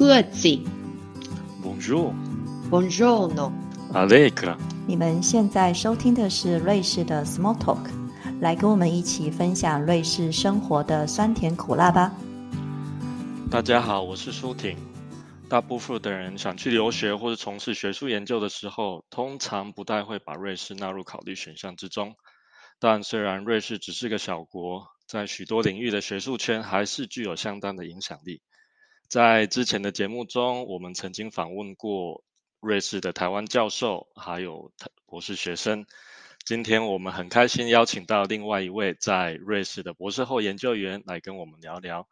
各自。Bonjour, Buongiorno。Allegra。你们现在收听的是瑞士的 Small Talk，来跟我们一起分享瑞士生活的酸甜苦辣吧。大家好，我是舒婷。大部分的人想去留学或者从事学术研究的时候，通常不太会把瑞士纳入考虑选项之中。但虽然瑞士只是个小国，在许多领域的学术圈还是具有相当的影响力。在之前的节目中，我们曾经访问过瑞士的台湾教授，还有博士学生。今天我们很开心邀请到另外一位在瑞士的博士后研究员来跟我们聊聊，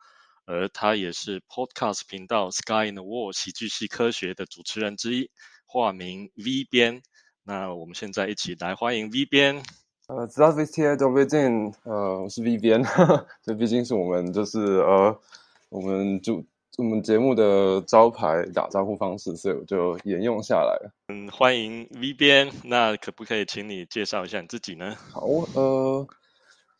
而他也是 Podcast 频道 Sky in the World 喜剧系科学的主持人之一，化名 V 编。那我们现在一起来欢迎 V 编。呃，Zovicija Wijen，呃，我是 V 编，这毕竟是我们，就是呃，我们就。我们节目的招牌打招呼方式，所以我就沿用下来了。嗯，欢迎 V 边。那可不可以请你介绍一下你自己呢？好，呃，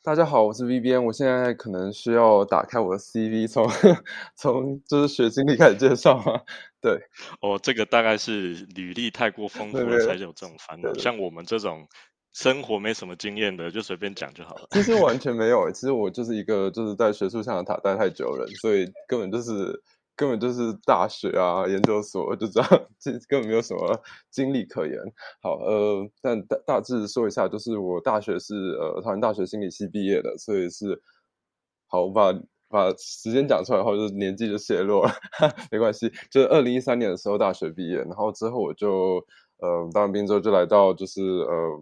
大家好，我是 V 边。我现在可能需要打开我的 CV，从从就是学经历开始介绍嘛。对，哦，这个大概是履历太过丰富了才有这种烦恼。像我们这种生活没什么经验的，就随便讲就好了。其实完全没有，其实我就是一个就是在学术象牙塔待太久的人，所以根本就是根本就是大学啊、研究所就这样，这根本没有什么经历可言。好，呃，但大大致说一下，就是我大学是呃台湾大学心理系毕业的，所以是好，我把把时间讲出来后，就是年纪就泄露了，没关系。就是二零一三年的时候大学毕业，然后之后我就呃当兵之后就来到就是呃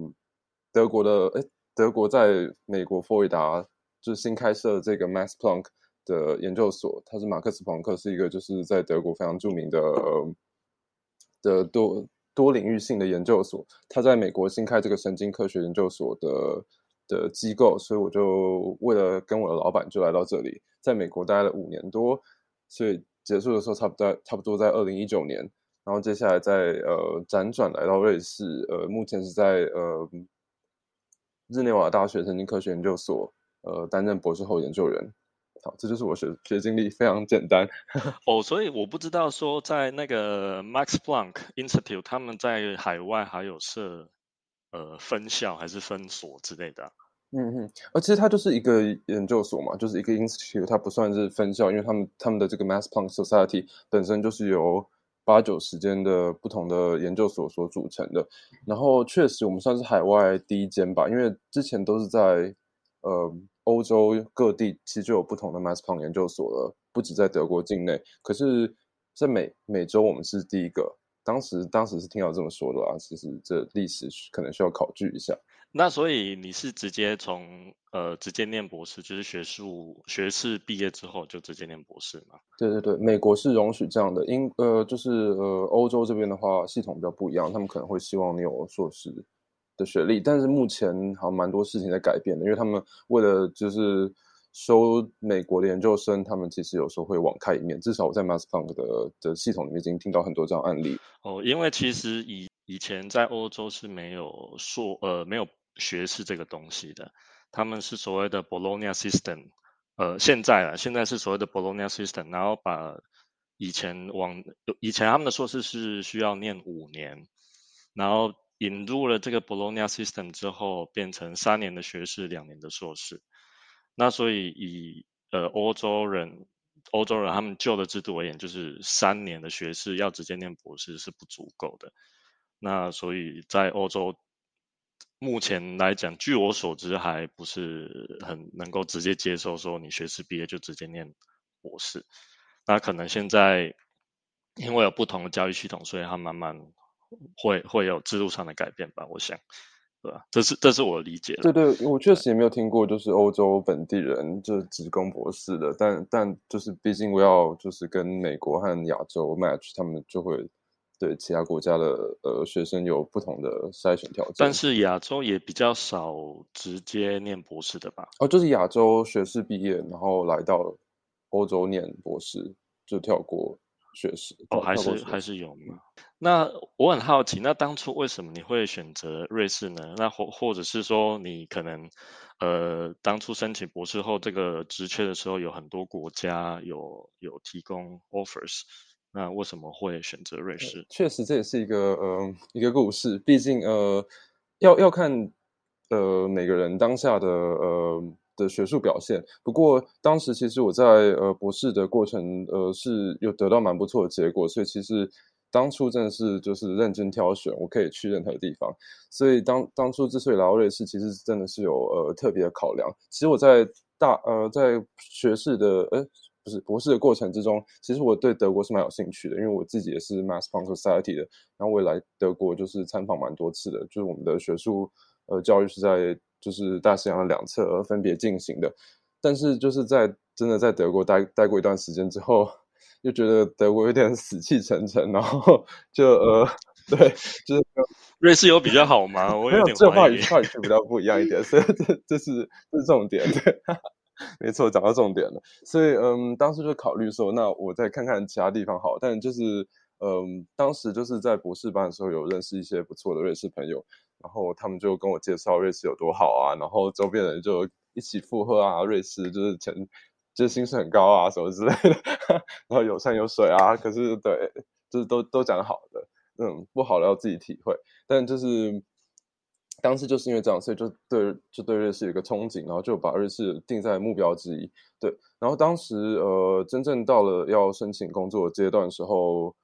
德国的，哎，德国在美国佛罗里达就是新开设的这个 Max Planck 的研究所，它是马克思朋克，是一个就是在德国非常著名的的多多领域性的研究所。它在美国新开这个神经科学研究所的的机构，所以我就为了跟我的老板就来到这里，在美国待了五年多，所以结束的时候差不多差不多在二零一九年，然后接下来在呃辗转来到瑞士，呃，目前是在呃日内瓦大学神经科学研究所呃担任博士后研究员。好，这就是我学学经历，非常简单。哦，所以我不知道说在那个 Max Planck Institute，他们在海外还有设呃分校还是分所之类的啊、嗯嗯，而，其实它就是一个研究所嘛，就是一个 institute，它不算是分校，因为他们他们的这个 Mass Planck Society 本身就是由八九十间的不同的研究所所组成的。然后确实我们算是海外第一间吧，因为之前都是在呃欧洲各地其实就有不同的 Mass Planck 研究所了，不止在德国境内。可是，在美美洲我们是第一个，当时当时是听到这么说的啊，其实这历史可能需要考据一下。那所以你是直接从呃直接念博士，就是学术学士毕业之后就直接念博士吗？对对对，美国是容许这样的，英呃就是呃欧洲这边的话系统比较不一样，他们可能会希望你有硕士的学历，但是目前好像蛮多事情在改变的，因为他们为了就是收美国的研究生，他们其实有时候会网开一面，至少我在 Mass Funk 的的系统里面已经听到很多这样案例。哦，因为其实以以前在欧洲是没有硕呃没有学士这个东西的，他们是所谓的 Bologna System，呃，现在啊现在是所谓的 Bologna System，然后把以前往以前他们的硕士是需要念五年，然后引入了这个 Bologna System 之后，变成三年的学士，两年的硕士。那所以以呃欧洲人欧洲人他们旧的制度而言，就是三年的学士要直接念博士是不足够的。那所以在欧洲目前来讲，据我所知还不是很能够直接接受说你学士毕业就直接念博士。那可能现在因为有不同的教育系统，所以它慢慢会会有制度上的改变吧，我想。对吧？这是这是我理解的。对对，我确实也没有听过，就是欧洲本地人就是职工博士的，但但就是毕竟我要就是跟美国和亚洲 match，他们就会对其他国家的呃学生有不同的筛选条件。但是亚洲也比较少直接念博士的吧？哦，就是亚洲学士毕业，然后来到欧洲念博士，就跳过学士。哦，还是还是有嘛？那我很好奇，那当初为什么你会选择瑞士呢？那或或者是说，你可能呃当初申请博士后这个职缺的时候，有很多国家有有提供 offers，那为什么会选择瑞士？确实，这也是一个呃一个故事。毕竟呃，要要看呃每个人当下的呃的学术表现。不过当时其实我在呃博士的过程呃是有得到蛮不错的结果，所以其实当初真的是就是认真挑选，我可以去任何地方。所以当当初之所以来到瑞士，其实真的是有呃特别的考量。其实我在大呃在学士的呃。不是博士的过程之中，其实我对德国是蛮有兴趣的，因为我自己也是 Mass Punk Society 的，然后我也来德国就是参访蛮多次的，就是我们的学术呃教育是在就是大西洋的两侧而分别进行的，但是就是在真的在德国待待过一段时间之后，又觉得德国有点死气沉沉，然后 就呃对，就是 瑞士有比较好吗？我有点这话语话语比较不一样一点，所以这这是这是重点。对。没错，讲到重点了。所以，嗯，当时就考虑说，那我再看看其他地方好。但就是，嗯，当时就是在博士班的时候，有认识一些不错的瑞士朋友，然后他们就跟我介绍瑞士有多好啊，然后周边人就一起附和啊，瑞士就是钱，就是薪水很高啊，什么之类的，然后有山有水啊。可是，对，就是都都讲好的，嗯，不好的要自己体会。但就是。当时就是因为这样，所以就对就对瑞士有一个憧憬，然后就把瑞士定在目标之一。对，然后当时呃，真正到了要申请工作阶段的时候，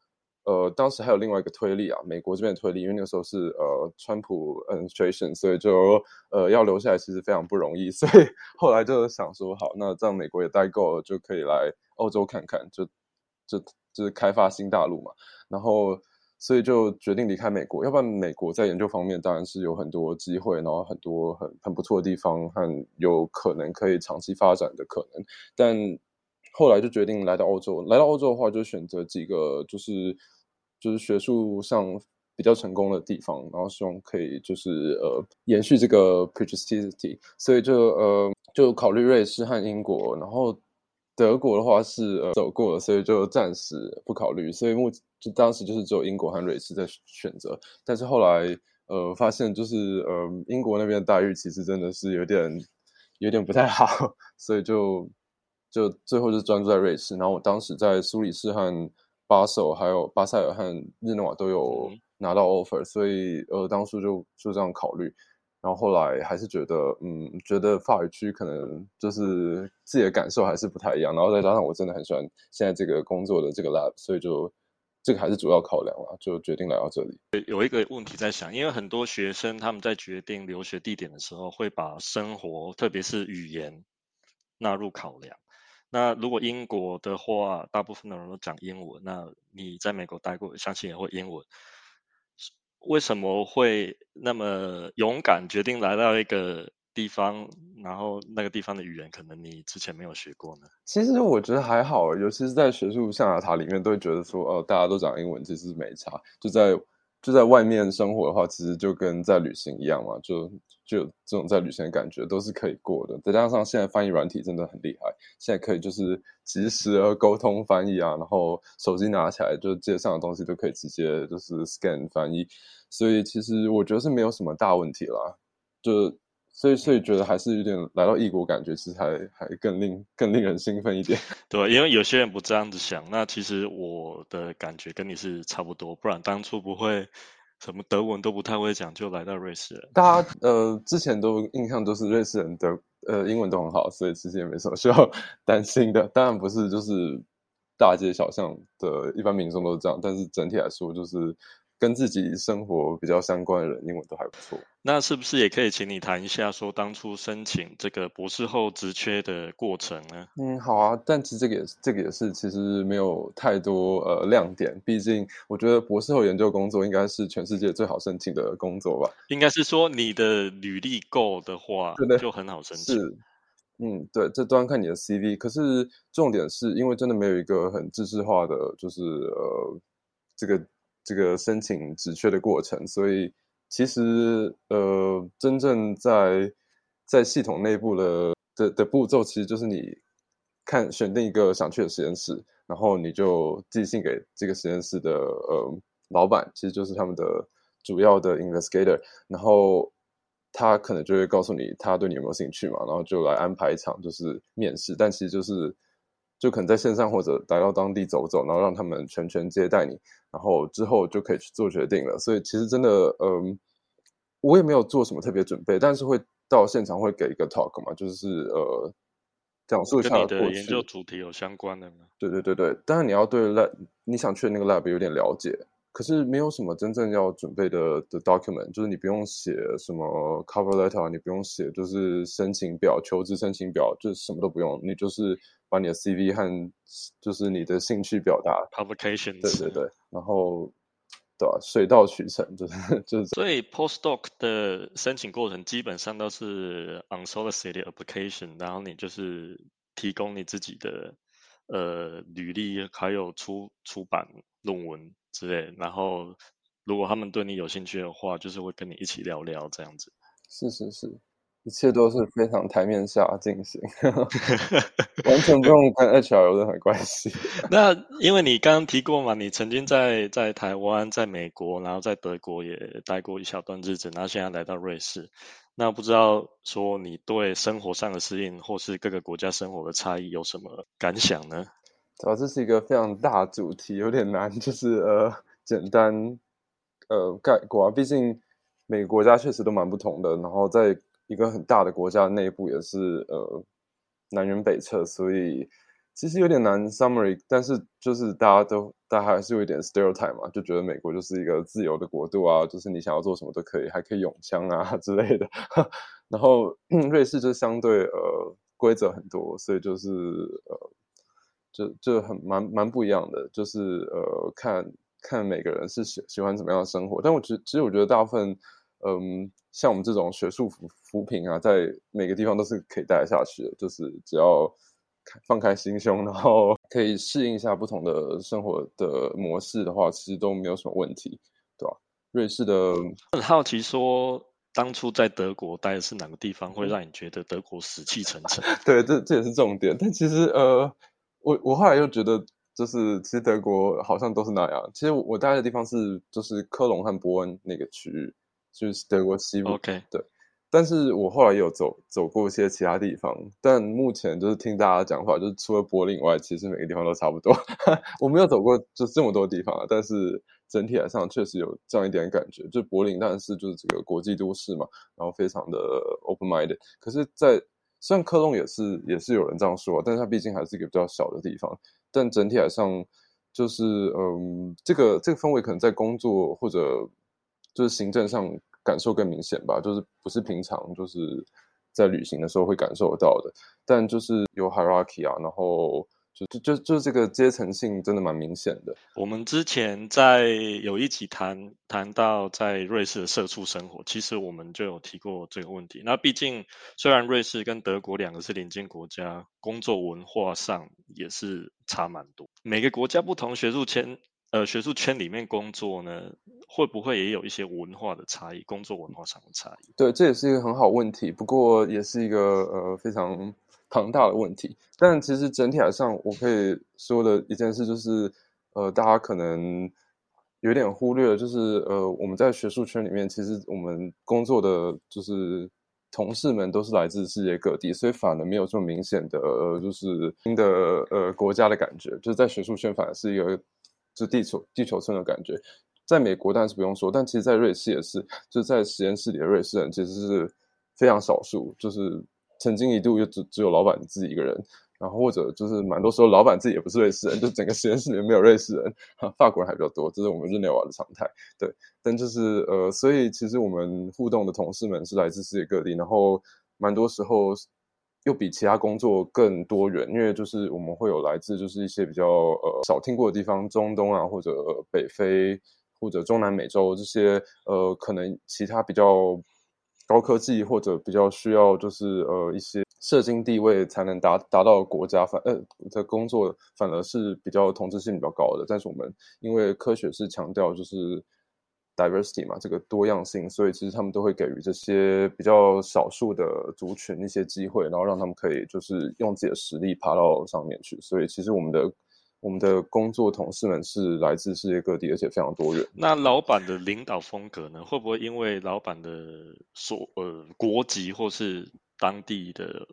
呃，当时还有另外一个推力啊，美国这边的推力，因为那个时候是呃，川普 administration，所以就呃要留下来其实非常不容易，所以后来就想说，好，那这样美国也待够了，就可以来欧洲看看，就就就是开发新大陆嘛，然后。所以就决定离开美国，要不然美国在研究方面当然是有很多机会，然后很多很很不错的地方和有可能可以长期发展的可能。但后来就决定来到欧洲，来到欧洲的话就选择几个就是就是学术上比较成功的地方，然后希望可以就是呃延续这个 p r e s t i g i t y 所以就呃就考虑瑞士和英国，然后。德国的话是呃走过了，所以就暂时不考虑。所以目就当时就是只有英国和瑞士在选择，但是后来呃发现就是呃英国那边的待遇其实真的是有点有点不太好，所以就就最后就专注在瑞士。然后我当时在苏黎世和巴塞还有巴塞尔和日内瓦都有拿到 offer，所以呃当初就就这样考虑。然后后来还是觉得，嗯，觉得法语区可能就是自己的感受还是不太一样。然后再加上我真的很喜欢现在这个工作的这个 lab，所以就这个还是主要考量了，就决定来到这里。有一个问题在想，因为很多学生他们在决定留学地点的时候，会把生活，特别是语言纳入考量。那如果英国的话，大部分的人都讲英文，那你在美国待过，相信也会英文。为什么会那么勇敢决定来到一个地方，然后那个地方的语言可能你之前没有学过呢？其实我觉得还好，尤其是在学术象牙塔里面，都会觉得说，哦，大家都讲英文，其实没差。就在就在外面生活的话，其实就跟在旅行一样嘛，就就有这种在旅行的感觉，都是可以过的。再加上现在翻译软体真的很厉害，现在可以就是及时的沟通翻译啊，然后手机拿起来就街上的东西都可以直接就是 scan 翻译，所以其实我觉得是没有什么大问题啦。就所以，所以觉得还是有点来到异国，感觉其实还还更令更令人兴奋一点。对，因为有些人不这样子想。那其实我的感觉跟你是差不多，不然当初不会什么德文都不太会讲，就来到瑞士。大家呃之前都印象都是瑞士人的呃英文都很好，所以其实也没什么需要 担心的。当然不是就是大街小巷的一般民众都是这样，但是整体来说就是。跟自己生活比较相关的人，英文都还不错。那是不是也可以请你谈一下，说当初申请这个博士后职缺的过程呢？嗯，好啊。但其实这个也是，这个也是，其实没有太多呃亮点。毕竟，我觉得博士后研究工作应该是全世界最好申请的工作吧。应该是说，你的履历够的话，就很好申请。是，嗯，对，这端看你的 CV。可是重点是因为真的没有一个很知识化的，就是呃，这个。这个申请职缺的过程，所以其实呃，真正在在系统内部的的的步骤，其实就是你看选定一个想去的实验室，然后你就寄信给这个实验室的呃老板，其实就是他们的主要的 investigator，然后他可能就会告诉你他对你有没有兴趣嘛，然后就来安排一场就是面试，但其实就是。就可能在线上或者来到当地走走，然后让他们全权接待你，然后之后就可以去做决定了。所以其实真的，嗯，我也没有做什么特别准备，但是会到现场会给一个 talk 嘛，就是呃，讲述一下你的研究主题有相关的吗？对对对对，当然你要对 lab 你想去的那个 lab 有点了解。可是没有什么真正要准备的的 document，就是你不用写什么 cover letter，你不用写就是申请表、求职申请表，就是什么都不用，你就是把你的 CV 和就是你的兴趣表达 publication，对对对，然后对吧？水到渠成，就是就是。所以 postdoc 的申请过程基本上都是 unsolicited application，然后你就是提供你自己的呃履历，还有出出版论文。之类，然后如果他们对你有兴趣的话，就是会跟你一起聊聊这样子。是是是，一切都是非常台面下进行，完全不用跟 HR 有任何关系。那因为你刚刚提过嘛，你曾经在在台湾、在美国，然后在德国也待过一小段日子，然后现在来到瑞士。那不知道说你对生活上的适应，或是各个国家生活的差异有什么感想呢？啊，这是一个非常大主题，有点难，就是呃，简单呃概括啊。毕竟每个国家确实都蛮不同的，然后在一个很大的国家内部也是呃南辕北辙，所以其实有点难 summary。但是就是大家都大家还是有一点 stereotype 嘛，就觉得美国就是一个自由的国度啊，就是你想要做什么都可以，还可以拥枪啊 之类的。然后瑞士就相对呃规则很多，所以就是呃。就就很蛮蛮不一样的，就是呃，看看每个人是喜喜欢怎么样的生活。但我觉其实我觉得大部分，嗯，像我们这种学术扶扶贫啊，在每个地方都是可以待下去的。就是只要放开心胸，然后可以适应一下不同的生活的模式的话，其实都没有什么问题，对吧？瑞士的很好奇，说当初在德国待的是哪个地方，会让你觉得德国死气沉沉？对，这这也是重点。但其实呃。我我后来又觉得，就是其实德国好像都是那样。其实我待的地方是就是科隆和波恩那个区域，就是德国西部。OK，对。但是我后来有走走过一些其他地方，但目前就是听大家讲话，就是除了柏林以外，其实每个地方都差不多。我没有走过就这么多地方啊，但是整体来上确实有这样一点感觉。就柏林当然是就是这个国际都市嘛，然后非常的 open minded。可是，在虽然科隆也是也是有人这样说，但是它毕竟还是一个比较小的地方。但整体来上，就是嗯，这个这个氛围可能在工作或者就是行政上感受更明显吧。就是不是平常就是在旅行的时候会感受到的。但就是有 hierarchy 啊，然后。就就就就是这个阶层性真的蛮明显的。我们之前在有一起谈谈到在瑞士的社畜生活，其实我们就有提过这个问题。那毕竟虽然瑞士跟德国两个是邻近国家，工作文化上也是差蛮多。每个国家不同学术圈，呃，学术圈里面工作呢，会不会也有一些文化的差异？工作文化上的差异？对，这也是一个很好问题。不过也是一个呃非常。庞大的问题，但其实整体来上，我可以说的一件事就是，呃，大家可能有点忽略，就是呃，我们在学术圈里面，其实我们工作的就是同事们都是来自世界各地，所以反而没有这么明显的，呃就是新的呃国家的感觉，就是在学术圈反而是一个就地球地球村的感觉。在美国当然是不用说，但其实，在瑞士也是，就是在实验室里的瑞士人其实是非常少数，就是。曾经一度就只只有老板自己一个人，然后或者就是蛮多时候老板自己也不是瑞士人，就整个实验室里面没有瑞士人，法国人还比较多，这是我们日内瓦的常态。对，但就是呃，所以其实我们互动的同事们是来自世界各地，然后蛮多时候又比其他工作更多元，因为就是我们会有来自就是一些比较呃少听过的地方，中东啊或者北非或者中南美洲这些呃可能其他比较。高科技或者比较需要就是呃一些社经地位才能达达到国家反呃的工作反而是比较同质性比较高的，但是我们因为科学是强调就是 diversity 嘛，这个多样性，所以其实他们都会给予这些比较少数的族群一些机会，然后让他们可以就是用自己的实力爬到上面去，所以其实我们的。我们的工作同事们是来自世界各地，而且非常多元。那老板的领导风格呢？会不会因为老板的所呃国籍或是当地的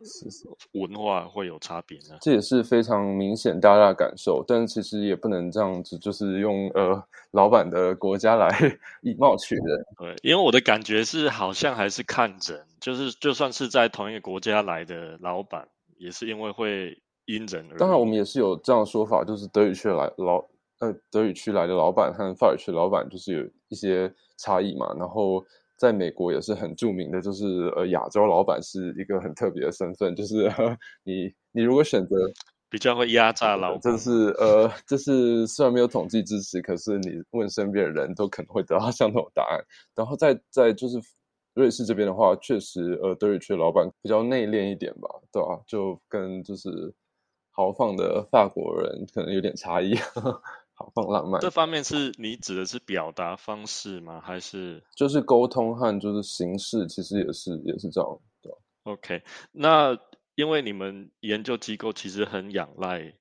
文化会有差别呢？这也是非常明显大家的感受，但其实也不能这样子，就是用呃老板的国家来 以貌取人。对，因为我的感觉是，好像还是看人，就是就算是在同一个国家来的老板，也是因为会因人而。当然，我们也是有这样的说法，就是德语区来老呃德语区来的老板和法语区老板就是有一些差异嘛，然后。在美国也是很著名的，就是呃，亚洲老板是一个很特别的身份，就是 你你如果选择比较会压榨老，这是呃，这是虽然没有统计支持，可是你问身边的人都可能会得到相同的答案。然后在在就是瑞士这边的话，确实呃，德语区的老板比较内敛一点吧，对吧？就跟就是豪放的法国人可能有点差异。豪放浪漫这方面是你指的是表达方式吗？还是就是沟通和就是形式，其实也是也是这样的。OK，那因为你们研究机构其实很仰赖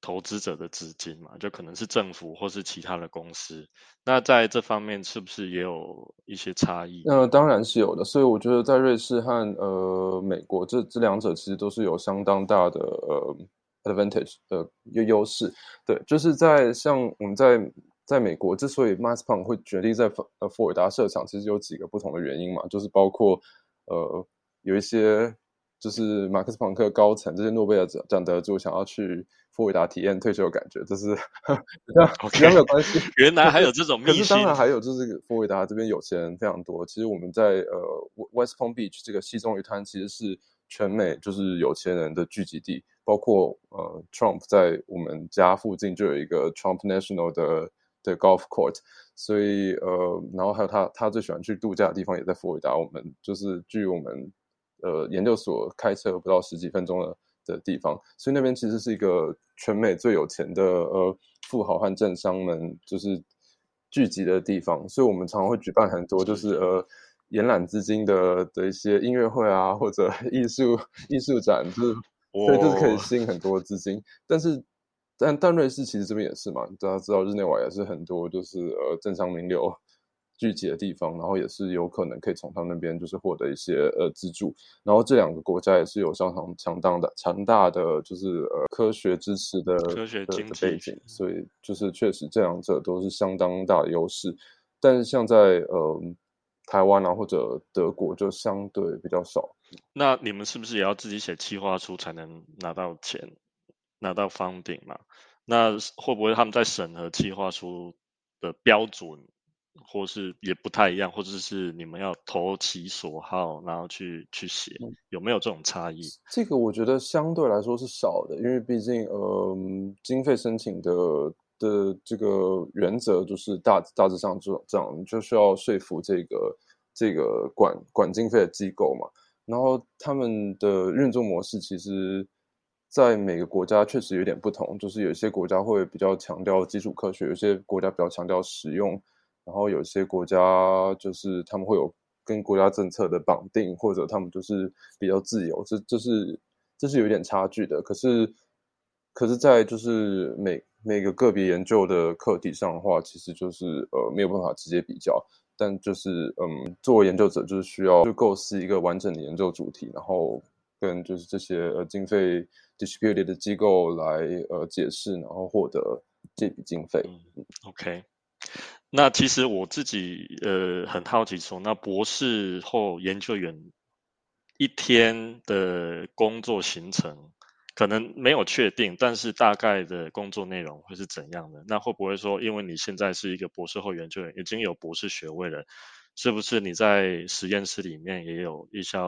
投资者的资金嘛，就可能是政府或是其他的公司。那在这方面是不是也有一些差异？那当然是有的。所以我觉得在瑞士和呃美国这这两者其实都是有相当大的呃。advantage 的优优势，对，就是在像我们在在美国，之所以 Mass Punk 会决定在呃佛尔达设厂，其实有几个不同的原因嘛，就是包括呃有一些就是马克思朋克高层这些诺贝尔奖得主想要去佛尔达体验 退休的感觉，这是比较比较没有关系。原来还有这种 秘密，当然还有就是佛尔达这边有钱人非常多。其实我们在呃 West Palm Beach 这个西中鱼滩其实是全美就是有钱人的聚集地。包括呃，Trump 在我们家附近就有一个 Trump National 的的 Golf Court，所以呃，然后还有他他最喜欢去度假的地方也在佛罗里达。我们就是距我们呃研究所开车不到十几分钟的的地方，所以那边其实是一个全美最有钱的呃富豪和政商们就是聚集的地方。所以我们常常会举办很多就是呃延揽资金的的一些音乐会啊，或者 艺术艺术展，就是。所以就是可以吸引很多资金，但是，但但瑞士其实这边也是嘛，大家知道日内瓦也是很多就是呃政商名流聚集的地方，然后也是有可能可以从他那边就是获得一些呃资助，然后这两个国家也是有相当强大的强大的就是呃科学支持的科学经济背景，所以就是确实这两者都是相当大的优势，但是像在呃台湾啊或者德国就相对比较少。那你们是不是也要自己写企划书才能拿到钱，拿到方顶嘛？那会不会他们在审核企划书的标准，或是也不太一样，或者是你们要投其所好，然后去去写，有没有这种差异？这个我觉得相对来说是少的，因为毕竟呃，经费申请的的这个原则就是大大致上这这样，就需要说服这个这个管管经费的机构嘛。然后他们的运作模式，其实，在每个国家确实有点不同。就是有些国家会比较强调基础科学，有些国家比较强调实用，然后有些国家就是他们会有跟国家政策的绑定，或者他们就是比较自由。这这是这是有点差距的。可是，可是，在就是每每个个别研究的课题上的话，其实就是呃没有办法直接比较。但就是，嗯，作为研究者，就是需要就构思一个完整的研究主题，然后跟就是这些呃经费 distributed 的机构来呃解释，然后获得这笔经费。OK，那其实我自己呃很好奇，说那博士后研究员一天的工作行程。可能没有确定，但是大概的工作内容会是怎样的？那会不会说，因为你现在是一个博士后研究员，已经有博士学位了，是不是你在实验室里面也有一些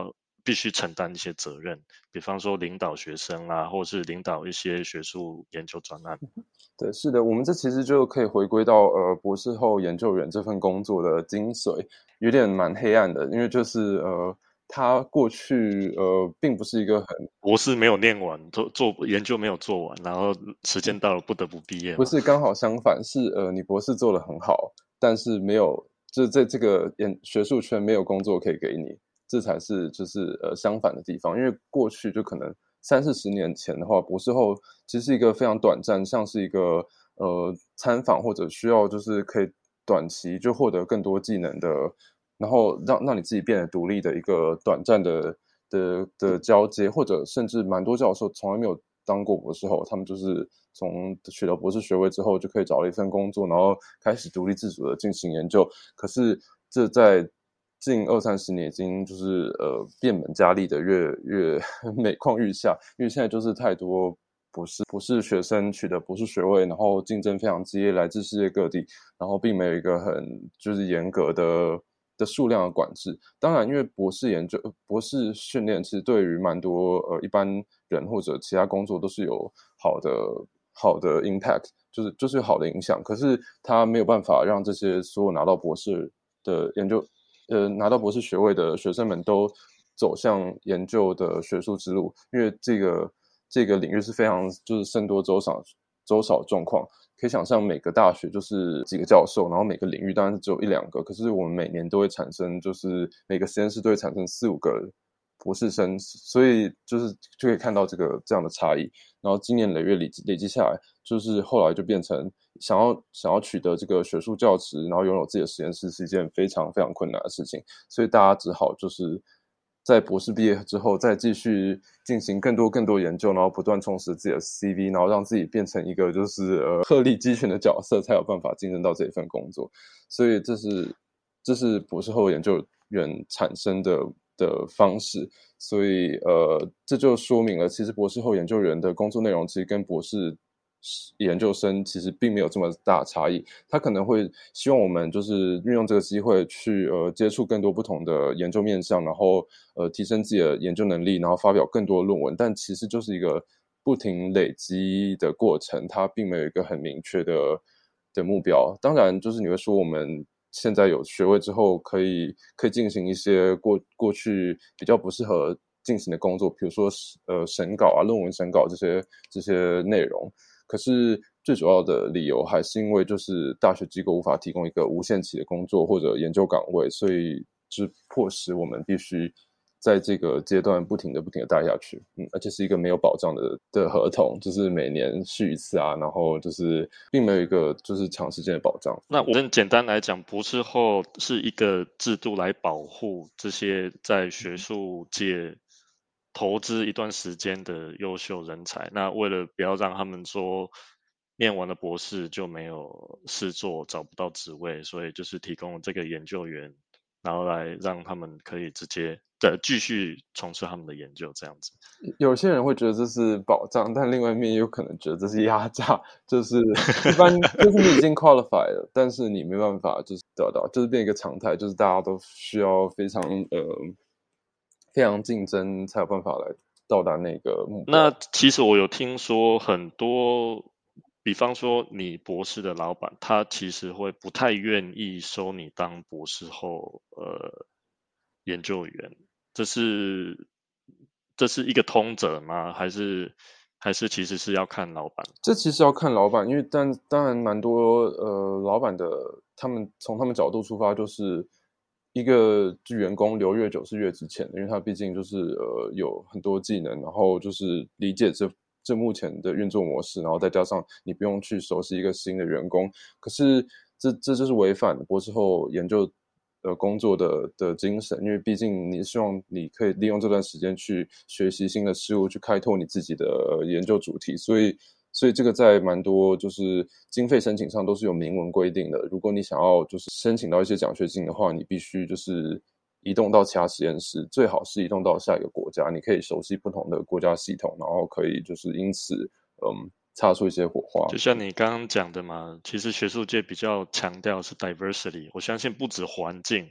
必须承担一些责任？比方说领导学生啊，或是领导一些学术研究专案？对，是的，我们这其实就可以回归到呃博士后研究员这份工作的精髓，有点蛮黑暗的，因为就是呃。他过去呃，并不是一个很博士没有念完，做做研究没有做完，然后时间到了不得不毕业。不是刚好相反，是呃，你博士做的很好，但是没有，就在这个研学术圈没有工作可以给你，这才是就是呃相反的地方。因为过去就可能三四十年前的话，博士后其实是一个非常短暂，像是一个呃参访或者需要就是可以短期就获得更多技能的。然后让让你自己变得独立的一个短暂的的的交接，或者甚至蛮多教授从来没有当过博士后，他们就是从取得博士学位之后就可以找了一份工作，然后开始独立自主的进行研究。可是这在近二三十年已经就是呃变本加厉的越越 每况愈下，因为现在就是太多博士博士学生取得博士学位，然后竞争非常激烈，来自世界各地，然后并没有一个很就是严格的的数量的管制。当然，因为博士研究、博士训练其实对于蛮多呃一般人或者其他工作都是有好的好的 impact，就是就是有好的影响。可是他没有办法让这些所有拿到博士的研究。呃，拿到博士学位的学生们都走向研究的学术之路，因为这个这个领域是非常就是僧多粥少粥少状况。可以想象，每个大学就是几个教授，然后每个领域当然是只有一两个，可是我们每年都会产生，就是每个实验室都会产生四五个博士生，所以就是就可以看到这个这样的差异。然后今年累月累积累积下来，就是后来就变成。想要想要取得这个学术教职，然后拥有自己的实验室，是一件非常非常困难的事情。所以大家只好就是在博士毕业之后，再继续进行更多更多研究，然后不断充实自己的 CV，然后让自己变成一个就是呃鹤立鸡群的角色，才有办法竞争到这一份工作。所以这是这是博士后研究员产生的的方式。所以呃，这就说明了，其实博士后研究员的工作内容其实跟博士。研究生其实并没有这么大差异，他可能会希望我们就是运用这个机会去呃接触更多不同的研究面向，然后呃提升自己的研究能力，然后发表更多论文。但其实就是一个不停累积的过程，它并没有一个很明确的的目标。当然，就是你会说我们现在有学位之后，可以可以进行一些过过去比较不适合进行的工作，比如说呃审稿啊、论文审稿这些这些内容。可是最主要的理由还是因为，就是大学机构无法提供一个无限期的工作或者研究岗位，所以是迫使我们必须在这个阶段不停的、不停的待下去。嗯，而且是一个没有保障的的合同，就是每年续一次啊，然后就是并没有一个就是长时间的保障。那我们简单来讲，博士后是一个制度来保护这些在学术界。投资一段时间的优秀人才，那为了不要让他们说念完了博士就没有事做，找不到职位，所以就是提供了这个研究员，然后来让他们可以直接的继续从事他们的研究，这样子。有些人会觉得这是保障，但另外一面有可能觉得这是压榨，就是 一般就是你已经 qualified 了，但是你没办法就是得到，就是变一个常态，就是大家都需要非常呃。非常竞争才有办法来到达那个目标。那其实我有听说很多，比方说你博士的老板，他其实会不太愿意收你当博士后呃研究员。这是这是一个通则吗？还是还是其实是要看老板？这其实要看老板，因为但当然蛮多呃老板的，他们从他们角度出发就是。一个员工留越久是越值钱的，因为他毕竟就是呃有很多技能，然后就是理解这这目前的运作模式，然后再加上你不用去熟悉一个新的员工，可是这这就是违反博士后研究呃工作的的精神，因为毕竟你希望你可以利用这段时间去学习新的事物，去开拓你自己的研究主题，所以。所以这个在蛮多就是经费申请上都是有明文规定的。如果你想要就是申请到一些奖学金的话，你必须就是移动到其他实验室，最好是移动到下一个国家。你可以熟悉不同的国家系统，然后可以就是因此嗯擦出一些火花。就像你刚刚讲的嘛，其实学术界比较强调是 diversity。我相信不止环境，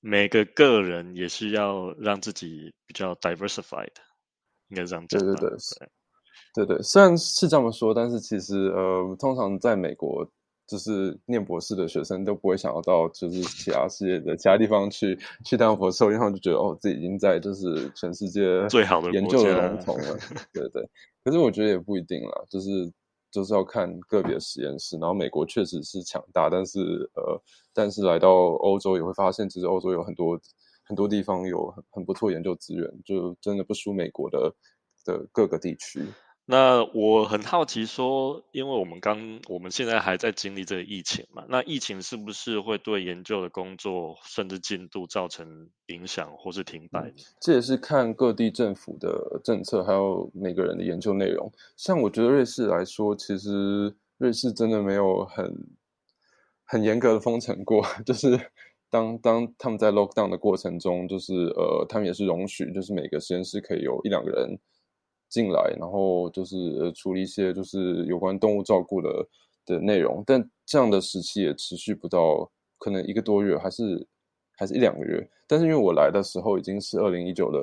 每个个人也是要让自己比较 diversified，应该这样讲。对对对。对对对，虽然是这么说，但是其实呃，通常在美国，就是念博士的学生都不会想要到就是其他世界的其他地方去去当博士，因为他们就觉得哦，自己已经在就是全世界最好的研究的龙头了。对对，可是我觉得也不一定啦，就是就是要看个别实验室。然后美国确实是强大，但是呃，但是来到欧洲也会发现，其实欧洲有很多很多地方有很很不错研究资源，就真的不输美国的的各个地区。那我很好奇说，因为我们刚我们现在还在经历这个疫情嘛，那疫情是不是会对研究的工作甚至进度造成影响或是停摆？这也是看各地政府的政策，还有每个人的研究内容。像我觉得瑞士来说，其实瑞士真的没有很很严格的封城过，就是当当他们在 lockdown 的过程中，就是呃，他们也是容许，就是每个实验室可以有一两个人。进来，然后就是处理一些就是有关动物照顾的的内容，但这样的时期也持续不到可能一个多月，还是还是一两个月。但是因为我来的时候已经是二零一九的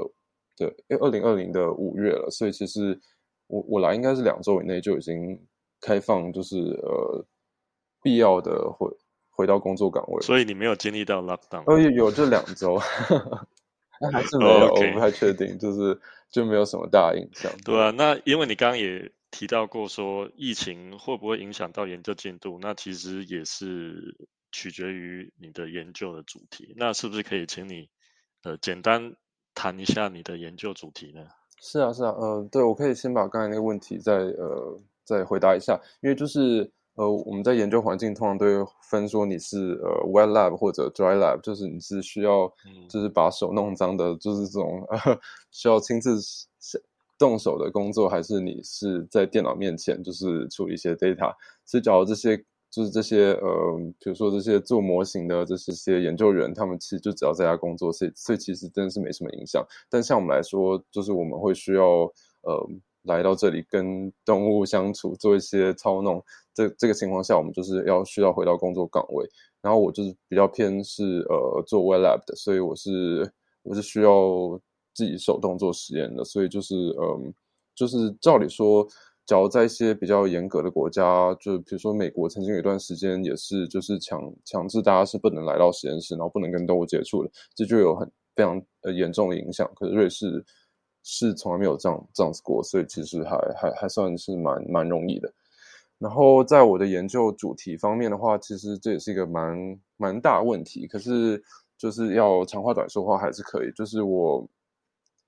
的，因为二零二零的五月了，所以其实我我来应该是两周以内就已经开放，就是呃必要的回回到工作岗位。所以你没有经历到 lockdown？哦，有有这两周。那还是没有，我不太确定，就是就没有什么大影响。对啊，那因为你刚刚也提到过，说疫情会不会影响到研究进度？那其实也是取决于你的研究的主题。那是不是可以请你呃简单谈一下你的研究主题呢？是啊，是啊，呃，对我可以先把刚才那个问题再呃再回答一下，因为就是。呃，我们在研究环境通常都会分说你是呃 wet lab 或者 dry lab，就是你是需要就是把手弄脏的，就是这种 需要亲自动手的工作，还是你是在电脑面前就是处理一些 data。所以，假如这些就是这些呃，比如说这些做模型的这些研究员，他们其实就只要在家工作，所以所以其实真的是没什么影响。但像我们来说，就是我们会需要呃。来到这里跟动物相处，做一些操弄，这这个情况下，我们就是要需要回到工作岗位。然后我就是比较偏是呃做 welab 的，所以我是我是需要自己手动做实验的。所以就是嗯，就是照理说，假如在一些比较严格的国家，就比如说美国，曾经有一段时间也是就是强强制大家是不能来到实验室，然后不能跟动物接触的，这就有很非常呃严重的影响。可是瑞士。是从来没有这样这样子过，所以其实还还还算是蛮蛮容易的。然后在我的研究主题方面的话，其实这也是一个蛮蛮大问题。可是就是要长话短说话还是可以。就是我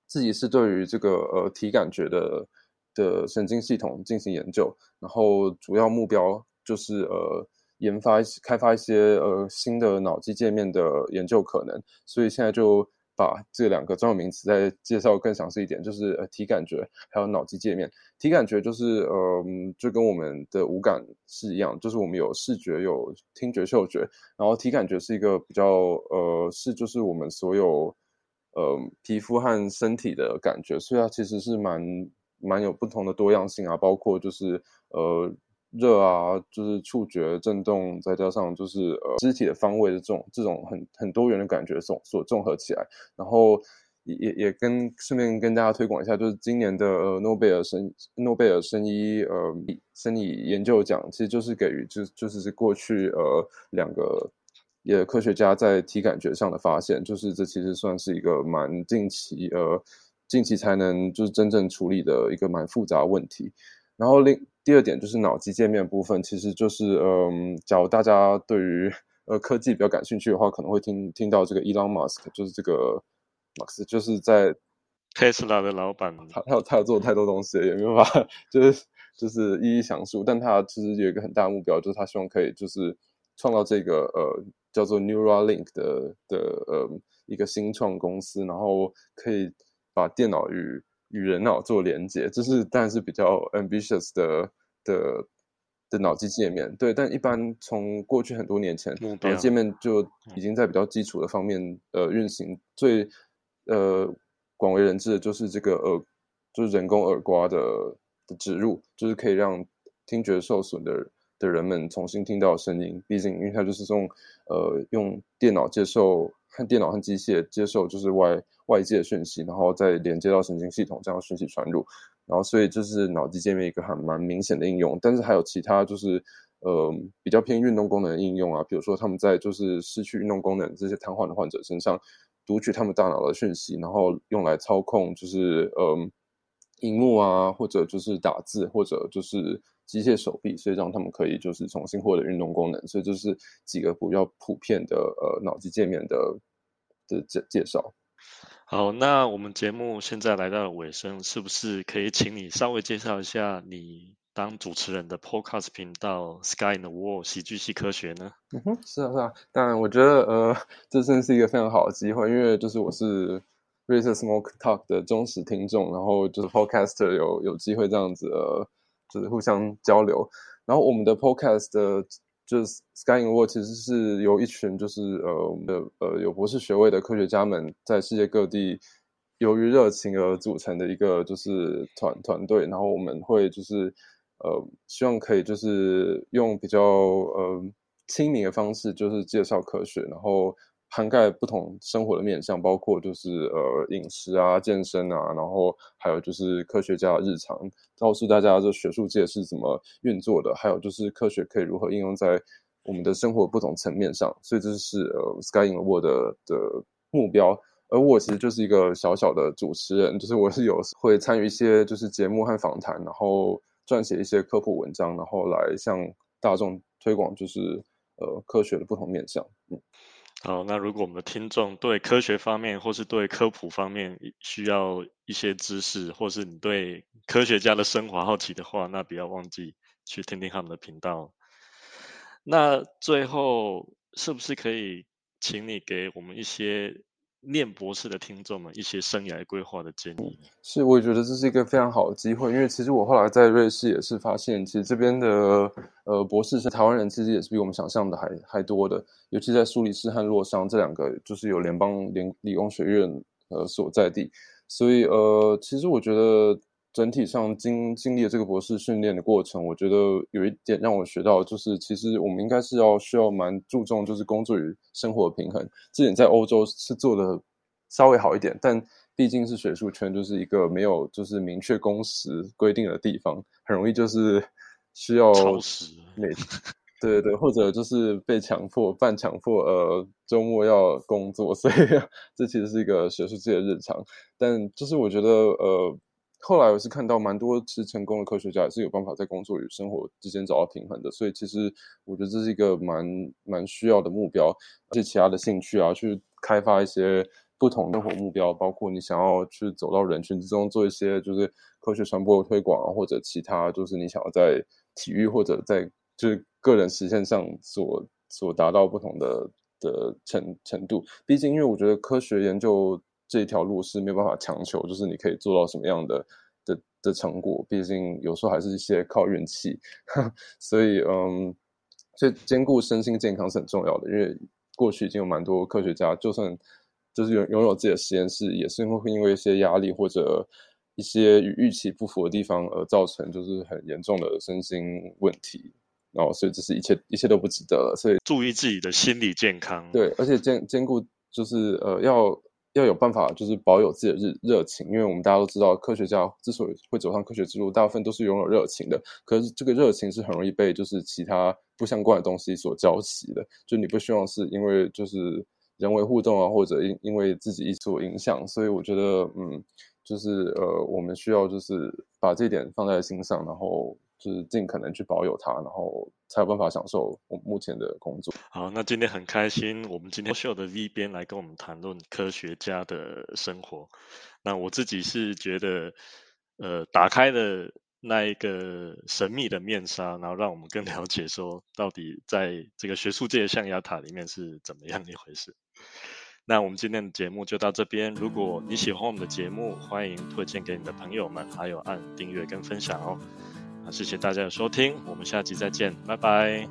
自己是对于这个呃体感觉的的神经系统进行研究，然后主要目标就是呃研发开发一些呃新的脑机界面的研究可能。所以现在就。把这两个专有名词再介绍更详细一点，就是呃体感觉还有脑机界面。体感觉就是呃就跟我们的五感是一样，就是我们有视觉、有听觉、嗅觉，然后体感觉是一个比较呃是就是我们所有呃皮肤和身体的感觉，所以它其实是蛮蛮有不同的多样性啊，包括就是呃。热啊，就是触觉震动，再加上就是呃肢体的方位的这种这种很很多元的感觉所所综合起来，然后也也也跟顺便跟大家推广一下，就是今年的诺贝尔生诺贝尔生医呃生理研究奖，其实就是给予就就是过去呃两个也科学家在体感觉上的发现，就是这其实算是一个蛮近期呃近期才能就是真正处理的一个蛮复杂问题。然后另第二点就是脑机界面部分，其实就是嗯，假如大家对于呃科技比较感兴趣的话，可能会听听到这个 Elon Musk，就是这个马克思，就是在 Tesla 的老板，他他他有做太多东西，也没有办法就是就是一一详述。但他其实有一个很大的目标，就是他希望可以就是创造这个呃叫做 Neuralink 的的呃一个新创公司，然后可以把电脑与与人脑做连接，这是当然是比较 ambitious 的的的脑机界面。对，但一般从过去很多年前，脑机界面就已经在比较基础的方面呃运行。最呃广为人知的就是这个耳，就是人工耳刮的的植入，就是可以让听觉受损的的人们重新听到声音。毕竟，因为它就是用呃用电脑接受。和电脑和机械接受就是外外界的讯息，然后再连接到神经系统，这样讯息传入，然后所以这是脑机界面一个还蛮明显的应用。但是还有其他就是呃比较偏运动功能的应用啊，比如说他们在就是失去运动功能这些瘫痪的患者身上读取他们大脑的讯息，然后用来操控就是呃荧幕啊，或者就是打字，或者就是。机械手臂，所以让他们可以就是重新获得运动功能，所以就是几个比较普遍的呃脑机界面的的介介绍。好，那我们节目现在来到了尾声，是不是可以请你稍微介绍一下你当主持人的 Podcast 频道 Sky in the World 喜剧系科学呢？嗯哼，是啊是啊，当然我觉得呃，这真是一个非常好的机会，因为就是我是瑞士 Smoke Talk 的忠实听众，然后就是 Podcaster 有有机会这样子呃，就是互相交流，然后我们的 Podcast 的。就是 Sky in World 其实是由一群就是呃我们的呃有博士学位的科学家们在世界各地由于热情而组成的一个就是团团队，然后我们会就是呃希望可以就是用比较呃亲民的方式就是介绍科学，然后。涵盖不同生活的面向，包括就是呃饮食啊、健身啊，然后还有就是科学家的日常，告诉大家这学术界是怎么运作的，还有就是科学可以如何应用在我们的生活不同层面上。所以这是呃 Sky in world 的目标。而我其实就是一个小小的主持人，就是我是有会参与一些就是节目和访谈，然后撰写一些科普文章，然后来向大众推广就是呃科学的不同面向。嗯。好，那如果我们的听众对科学方面或是对科普方面需要一些知识，或是你对科学家的升华好奇的话，那不要忘记去听听他们的频道。那最后是不是可以请你给我们一些？念博士的听众们一些生涯规划的建议，是我也觉得这是一个非常好的机会，因为其实我后来在瑞士也是发现，其实这边的呃博士是台湾人，其实也是比我们想象的还还多的，尤其在苏黎世和洛桑这两个就是有联邦联理工学院呃所在地，所以呃其实我觉得。整体上经经历了这个博士训练的过程，我觉得有一点让我学到，就是其实我们应该是要需要蛮注重，就是工作与生活的平衡。这点在欧洲是做的稍微好一点，但毕竟是学术圈，就是一个没有就是明确工时规定的地方，很容易就是需要超时，对对对，或者就是被强迫半强迫，呃，周末要工作，所以 这其实是一个学术界的日常。但就是我觉得，呃。后来我是看到蛮多是成功的科学家也是有办法在工作与生活之间找到平衡的，所以其实我觉得这是一个蛮蛮需要的目标，而且其他的兴趣啊，去开发一些不同的生活目标，包括你想要去走到人群之中做一些就是科学传播推广啊，或者其他就是你想要在体育或者在就是个人实现上所所达到不同的的程程度，毕竟因为我觉得科学研究。这条路是没有办法强求，就是你可以做到什么样的的的成果，毕竟有时候还是一些靠运气，所以嗯，所以兼顾身心健康是很重要的。因为过去已经有蛮多科学家，就算就是拥拥有自己的实验室，也是会因为一些压力或者一些与预期不符的地方而造成就是很严重的身心问题。然后，所以这是一切一切都不值得了。所以注意自己的心理健康，对，而且兼兼顾就是呃要。要有办法，就是保有自己的热热情，因为我们大家都知道，科学家之所以会走上科学之路，大部分都是拥有热情的。可是这个热情是很容易被就是其他不相关的东西所浇熄的。就你不希望是因为就是人为互动啊，或者因因为自己所影响。所以我觉得，嗯，就是呃，我们需要就是把这点放在心上，然后。是尽可能去保有它，然后才有办法享受我目前的工作。好，那今天很开心，我们今天秀的 V 边来跟我们谈论科学家的生活。那我自己是觉得，呃，打开了那一个神秘的面纱，然后让我们更了解说，到底在这个学术界的象牙塔里面是怎么样一回事。那我们今天的节目就到这边。如果你喜欢我们的节目，欢迎推荐给你的朋友们，还有按订阅跟分享哦。谢谢大家的收听，我们下集再见，拜拜。